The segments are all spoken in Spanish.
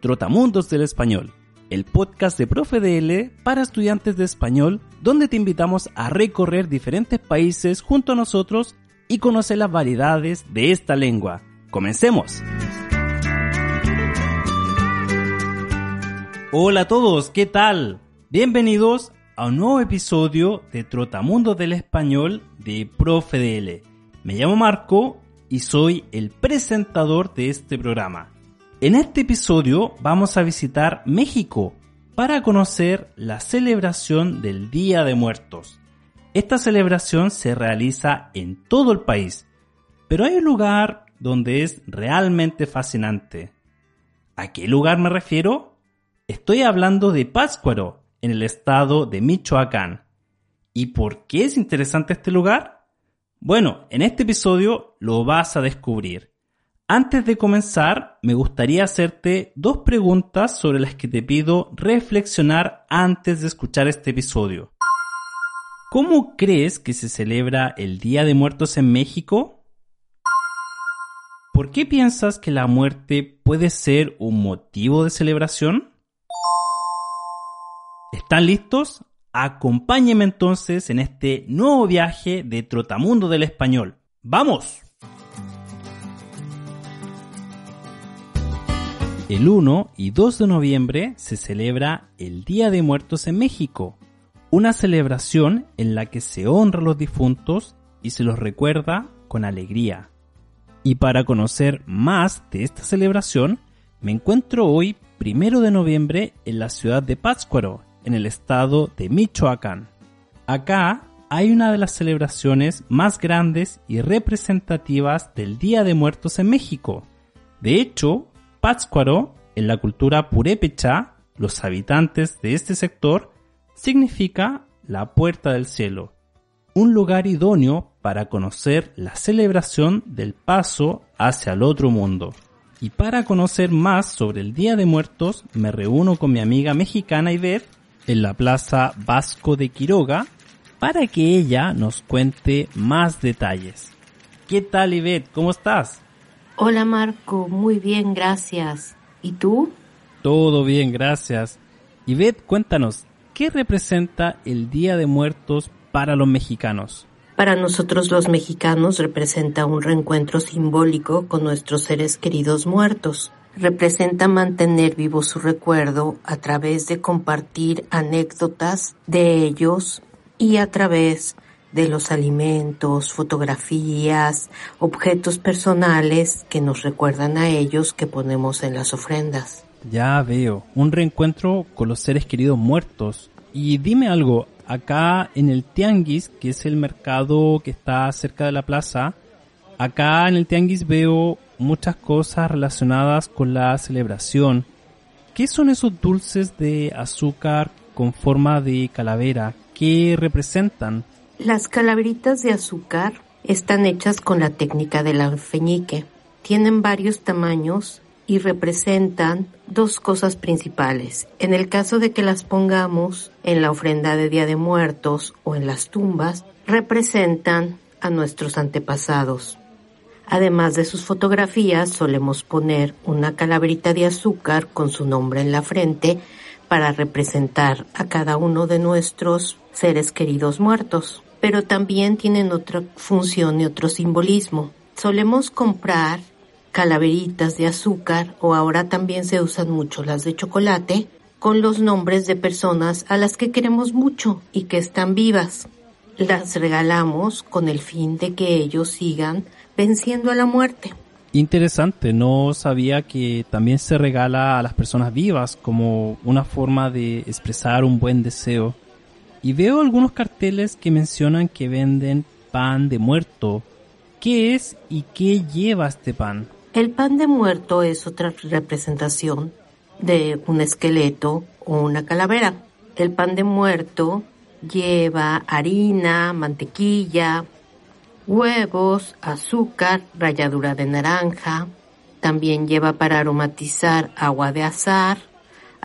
Trotamundos del Español, el podcast de Profe DL para estudiantes de español, donde te invitamos a recorrer diferentes países junto a nosotros y conocer las variedades de esta lengua. ¡Comencemos! Hola a todos, ¿qué tal? Bienvenidos a un nuevo episodio de Trotamundos del Español de Profe DL. Me llamo Marco y soy el presentador de este programa. En este episodio vamos a visitar México para conocer la celebración del Día de Muertos. Esta celebración se realiza en todo el país, pero hay un lugar donde es realmente fascinante. ¿A qué lugar me refiero? Estoy hablando de Pátzcuaro, en el estado de Michoacán. ¿Y por qué es interesante este lugar? Bueno, en este episodio lo vas a descubrir. Antes de comenzar, me gustaría hacerte dos preguntas sobre las que te pido reflexionar antes de escuchar este episodio. ¿Cómo crees que se celebra el Día de Muertos en México? ¿Por qué piensas que la muerte puede ser un motivo de celebración? ¿Están listos? Acompáñenme entonces en este nuevo viaje de Trotamundo del Español. ¡Vamos! El 1 y 2 de noviembre se celebra el Día de Muertos en México, una celebración en la que se honra a los difuntos y se los recuerda con alegría. Y para conocer más de esta celebración, me encuentro hoy, 1 de noviembre, en la ciudad de Pátzcuaro, en el estado de Michoacán. Acá hay una de las celebraciones más grandes y representativas del Día de Muertos en México. De hecho, Pátzcuaro, en la cultura purépecha, los habitantes de este sector, significa la puerta del cielo, un lugar idóneo para conocer la celebración del paso hacia el otro mundo. Y para conocer más sobre el Día de Muertos, me reúno con mi amiga mexicana Ivette en la Plaza Vasco de Quiroga para que ella nos cuente más detalles. ¿Qué tal Ivette? ¿Cómo estás? Hola Marco, muy bien, gracias. ¿Y tú? Todo bien, gracias. Ivette, cuéntanos, ¿qué representa el Día de Muertos para los mexicanos? Para nosotros los mexicanos representa un reencuentro simbólico con nuestros seres queridos muertos. Representa mantener vivo su recuerdo a través de compartir anécdotas de ellos y a través de los alimentos, fotografías, objetos personales que nos recuerdan a ellos que ponemos en las ofrendas. Ya veo, un reencuentro con los seres queridos muertos. Y dime algo, acá en el Tianguis, que es el mercado que está cerca de la plaza, acá en el Tianguis veo muchas cosas relacionadas con la celebración. ¿Qué son esos dulces de azúcar con forma de calavera? ¿Qué representan? Las calaveritas de azúcar están hechas con la técnica del alfeñique. Tienen varios tamaños y representan dos cosas principales. En el caso de que las pongamos en la ofrenda de Día de Muertos o en las tumbas, representan a nuestros antepasados. Además de sus fotografías, solemos poner una calaverita de azúcar con su nombre en la frente para representar a cada uno de nuestros seres queridos muertos. Pero también tienen otra función y otro simbolismo. Solemos comprar calaveritas de azúcar o ahora también se usan mucho las de chocolate con los nombres de personas a las que queremos mucho y que están vivas. Las regalamos con el fin de que ellos sigan venciendo a la muerte. Interesante, no sabía que también se regala a las personas vivas como una forma de expresar un buen deseo. Y veo algunos carteles que mencionan que venden pan de muerto. ¿Qué es y qué lleva este pan? El pan de muerto es otra representación de un esqueleto o una calavera. El pan de muerto lleva harina, mantequilla, huevos, azúcar, ralladura de naranja. También lleva para aromatizar agua de azar.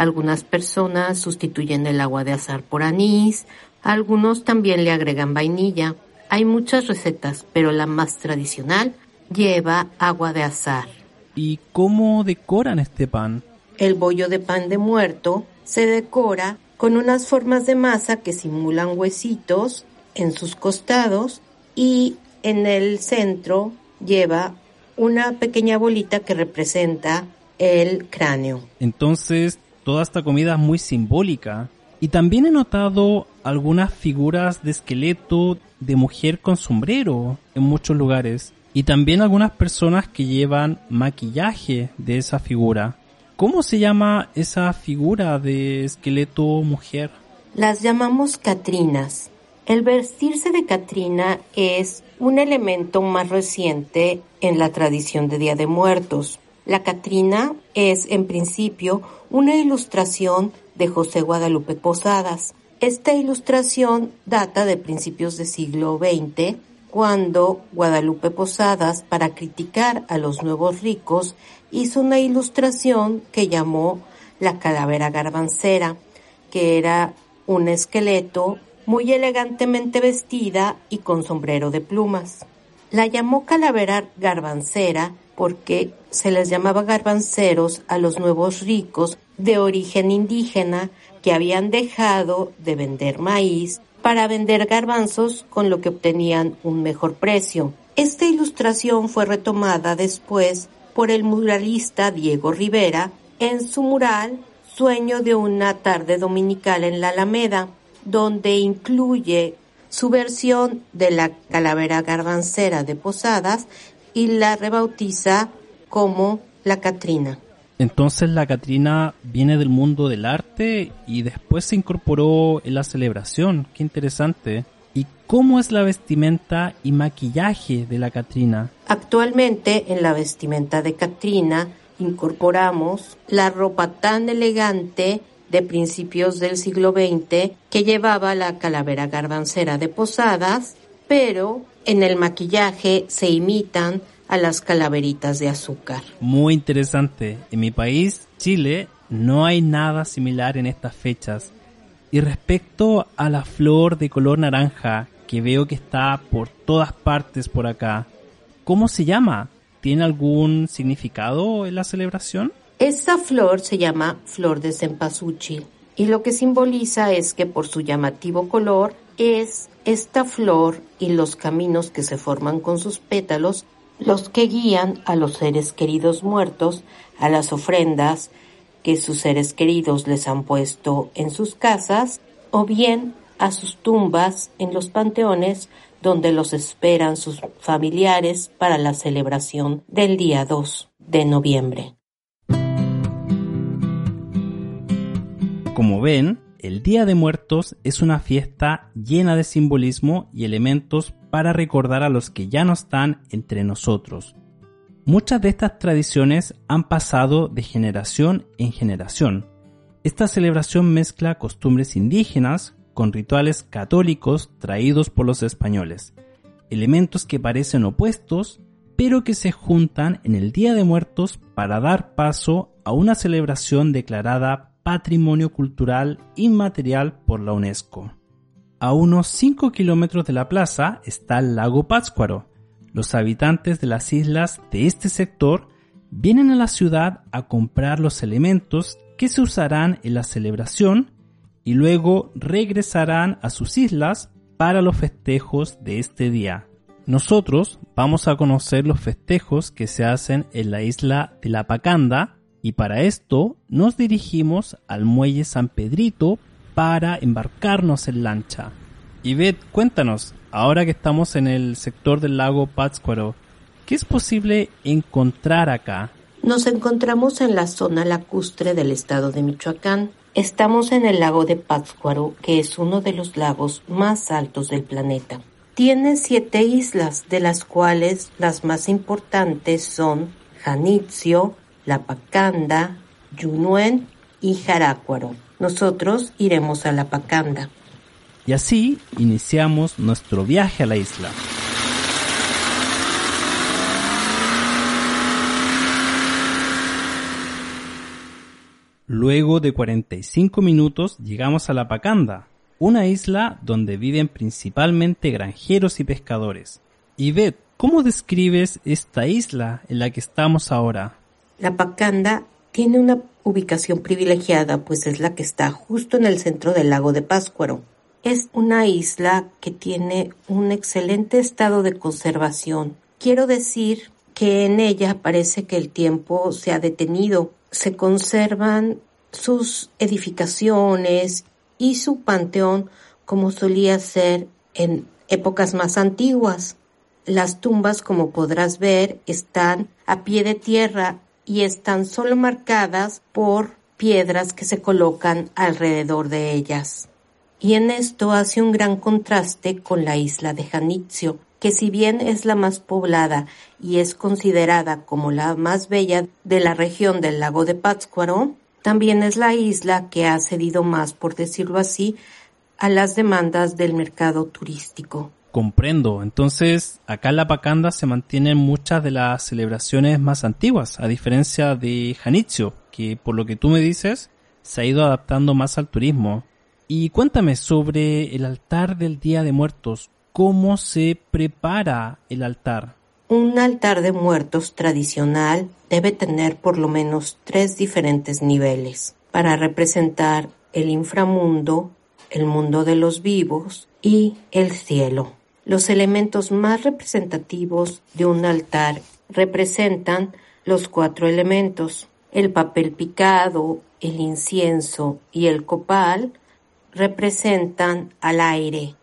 Algunas personas sustituyen el agua de azar por anís. Algunos también le agregan vainilla. Hay muchas recetas, pero la más tradicional lleva agua de azar. ¿Y cómo decoran este pan? El bollo de pan de muerto se decora con unas formas de masa que simulan huesitos en sus costados y en el centro lleva una pequeña bolita que representa el cráneo. Entonces, toda esta comida es muy simbólica. Y también he notado algunas figuras de esqueleto de mujer con sombrero en muchos lugares. Y también algunas personas que llevan maquillaje de esa figura. ¿Cómo se llama esa figura de esqueleto mujer? Las llamamos Catrinas. El vestirse de Catrina es un elemento más reciente en la tradición de Día de Muertos. La Catrina es, en principio, una ilustración de José Guadalupe Posadas. Esta ilustración data de principios del siglo XX, cuando Guadalupe Posadas, para criticar a los nuevos ricos, hizo una ilustración que llamó la calavera garbancera, que era un esqueleto muy elegantemente vestida y con sombrero de plumas. La llamó calavera garbancera porque se les llamaba garbanceros a los nuevos ricos de origen indígena que habían dejado de vender maíz para vender garbanzos con lo que obtenían un mejor precio. Esta ilustración fue retomada después por el muralista Diego Rivera en su mural Sueño de una tarde dominical en la Alameda, donde incluye su versión de la calavera garbancera de Posadas y la rebautiza como la Catrina. Entonces la Catrina viene del mundo del arte y después se incorporó en la celebración. Qué interesante. ¿Y cómo es la vestimenta y maquillaje de la Catrina? Actualmente en la vestimenta de Catrina incorporamos la ropa tan elegante de principios del siglo XX que llevaba la calavera garbancera de Posadas, pero en el maquillaje se imitan a las calaveritas de azúcar. Muy interesante. En mi país, Chile, no hay nada similar en estas fechas. Y respecto a la flor de color naranja, que veo que está por todas partes por acá, ¿cómo se llama? ¿Tiene algún significado en la celebración? Esta flor se llama flor de cempasúchil y lo que simboliza es que por su llamativo color es esta flor y los caminos que se forman con sus pétalos los que guían a los seres queridos muertos a las ofrendas que sus seres queridos les han puesto en sus casas o bien a sus tumbas en los panteones donde los esperan sus familiares para la celebración del día 2 de noviembre. Como ven, el Día de Muertos es una fiesta llena de simbolismo y elementos para recordar a los que ya no están entre nosotros. Muchas de estas tradiciones han pasado de generación en generación. Esta celebración mezcla costumbres indígenas con rituales católicos traídos por los españoles, elementos que parecen opuestos, pero que se juntan en el Día de Muertos para dar paso a una celebración declarada Patrimonio Cultural Inmaterial por la UNESCO. A unos 5 kilómetros de la plaza está el lago Pátzcuaro. Los habitantes de las islas de este sector vienen a la ciudad a comprar los elementos que se usarán en la celebración y luego regresarán a sus islas para los festejos de este día. Nosotros vamos a conocer los festejos que se hacen en la isla de La Pacanda, y para esto nos dirigimos al muelle San Pedrito para embarcarnos en lancha. Y cuéntanos, ahora que estamos en el sector del lago Pátzcuaro, ¿qué es posible encontrar acá? Nos encontramos en la zona lacustre del estado de Michoacán. Estamos en el lago de Pátzcuaro, que es uno de los lagos más altos del planeta. Tiene siete islas, de las cuales las más importantes son Janitzio, la Pacanda, Yunuen y Jarácuaro. Nosotros iremos a la Pacanda. Y así iniciamos nuestro viaje a la isla. Luego de 45 minutos llegamos a la Pacanda, una isla donde viven principalmente granjeros y pescadores. Y Beth, ¿cómo describes esta isla en la que estamos ahora? La Pacanda tiene una ubicación privilegiada, pues es la que está justo en el centro del lago de Páscuaro. Es una isla que tiene un excelente estado de conservación. Quiero decir que en ella parece que el tiempo se ha detenido. Se conservan sus edificaciones y su panteón como solía ser en épocas más antiguas. Las tumbas, como podrás ver, están a pie de tierra y están solo marcadas por piedras que se colocan alrededor de ellas. Y en esto hace un gran contraste con la isla de Janitzio, que si bien es la más poblada y es considerada como la más bella de la región del lago de Pátzcuaro, también es la isla que ha cedido más, por decirlo así, a las demandas del mercado turístico. Comprendo. Entonces, acá en La Pacanda se mantienen muchas de las celebraciones más antiguas, a diferencia de Janitzio, que por lo que tú me dices, se ha ido adaptando más al turismo. Y cuéntame sobre el altar del Día de Muertos. ¿Cómo se prepara el altar? Un altar de muertos tradicional debe tener por lo menos tres diferentes niveles para representar el inframundo, el mundo de los vivos y el cielo. Los elementos más representativos de un altar representan los cuatro elementos. El papel picado, el incienso y el copal representan al aire.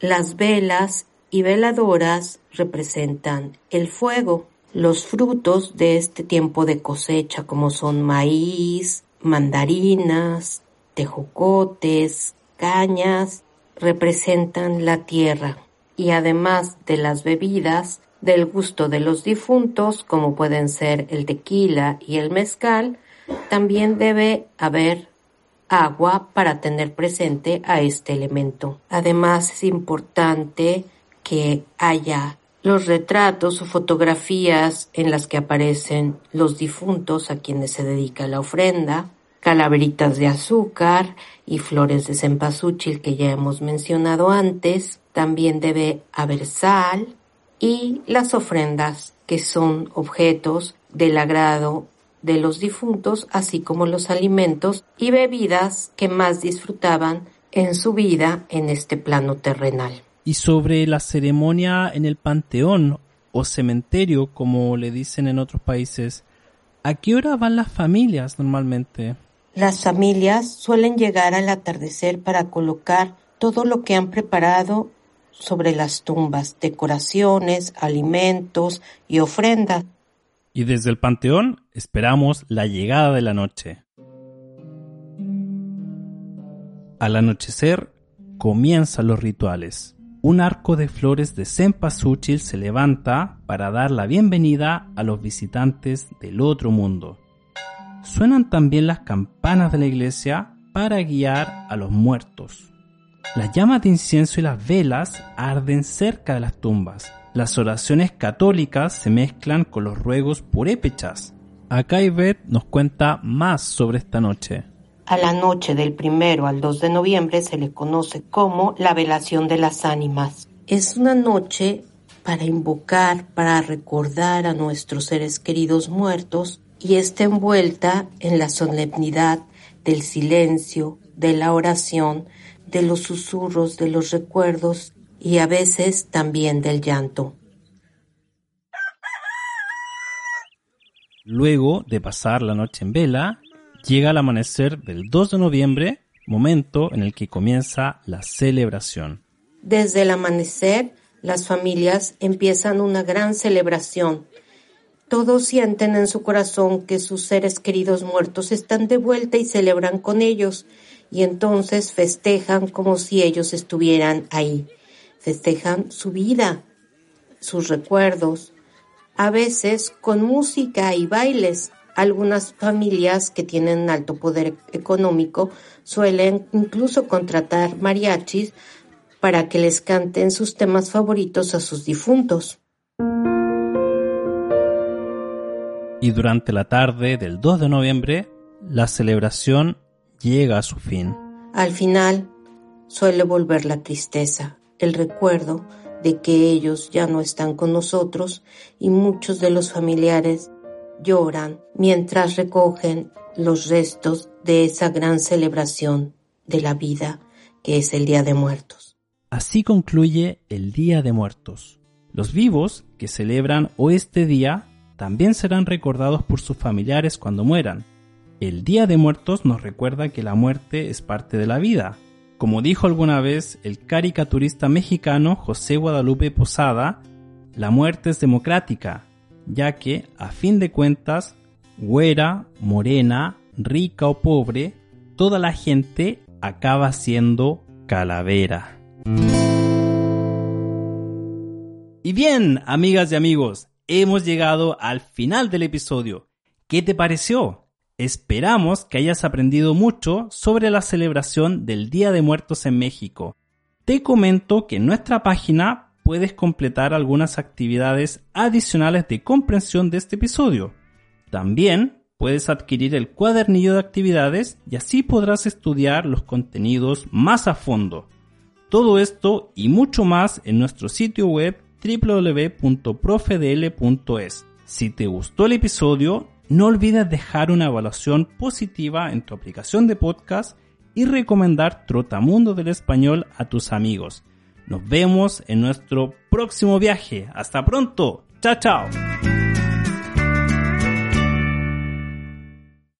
Las velas y veladoras representan el fuego. Los frutos de este tiempo de cosecha como son maíz, mandarinas, tejocotes, cañas, representan la tierra. Y además de las bebidas del gusto de los difuntos, como pueden ser el tequila y el mezcal, también debe haber agua para tener presente a este elemento. Además es importante que haya los retratos o fotografías en las que aparecen los difuntos a quienes se dedica la ofrenda, calaveritas de azúcar y flores de cempasúchil que ya hemos mencionado antes. También debe haber sal y las ofrendas que son objetos del agrado de los difuntos, así como los alimentos y bebidas que más disfrutaban en su vida en este plano terrenal y sobre la ceremonia en el panteón o cementerio, como le dicen en otros países. ¿A qué hora van las familias normalmente? Las familias suelen llegar al atardecer para colocar todo lo que han preparado sobre las tumbas, decoraciones, alimentos y ofrendas. Y desde el panteón esperamos la llegada de la noche. Al anochecer comienzan los rituales un arco de flores de cempasúchil se levanta para dar la bienvenida a los visitantes del otro mundo. Suenan también las campanas de la iglesia para guiar a los muertos. Las llamas de incienso y las velas arden cerca de las tumbas. Las oraciones católicas se mezclan con los ruegos purépechas. Acá Ivette nos cuenta más sobre esta noche. A la noche del primero al 2 de noviembre se le conoce como la velación de las ánimas. Es una noche para invocar, para recordar a nuestros seres queridos muertos y está envuelta en la solemnidad del silencio, de la oración, de los susurros, de los recuerdos y a veces también del llanto. Luego de pasar la noche en vela, Llega el amanecer del 2 de noviembre, momento en el que comienza la celebración. Desde el amanecer, las familias empiezan una gran celebración. Todos sienten en su corazón que sus seres queridos muertos están de vuelta y celebran con ellos, y entonces festejan como si ellos estuvieran ahí. Festejan su vida, sus recuerdos, a veces con música y bailes, Algunas familias que tienen alto poder económico suelen incluso contratar mariachis para que les canten sus temas favoritos a sus difuntos. Y durante la tarde del 2 de noviembre, la celebración llega a su fin. Al final, suele volver la tristeza, el recuerdo de que ellos ya no están con nosotros y muchos de los familiares lloran mientras recogen los restos de esa gran celebración de la vida que es el Día de Muertos. Así concluye el Día de Muertos. Los vivos que celebran hoy este día también serán recordados por sus familiares cuando mueran. El Día de Muertos nos recuerda que la muerte es parte de la vida. Como dijo alguna vez el caricaturista mexicano José Guadalupe Posada, la muerte es democrática, ya que, a fin de cuentas, güera, morena, rica o pobre, toda la gente acaba siendo calavera. Y bien, amigas y amigos, hemos llegado al final del episodio. ¿Qué te pareció? Esperamos que hayas aprendido mucho sobre la celebración del Día de Muertos en México. Te comento que en nuestra página puedes completar algunas actividades adicionales de comprensión de este episodio. También puedes adquirir el cuadernillo de actividades y así podrás estudiar los contenidos más a fondo. Todo esto y mucho más en nuestro sitio web www.profedl.es. Si te gustó el episodio, no olvides dejar una evaluación positiva en tu aplicación de podcast y recomendar Trotamundo del Español a tus amigos. Nos vemos en nuestro próximo viaje. Hasta pronto. Chao, chao.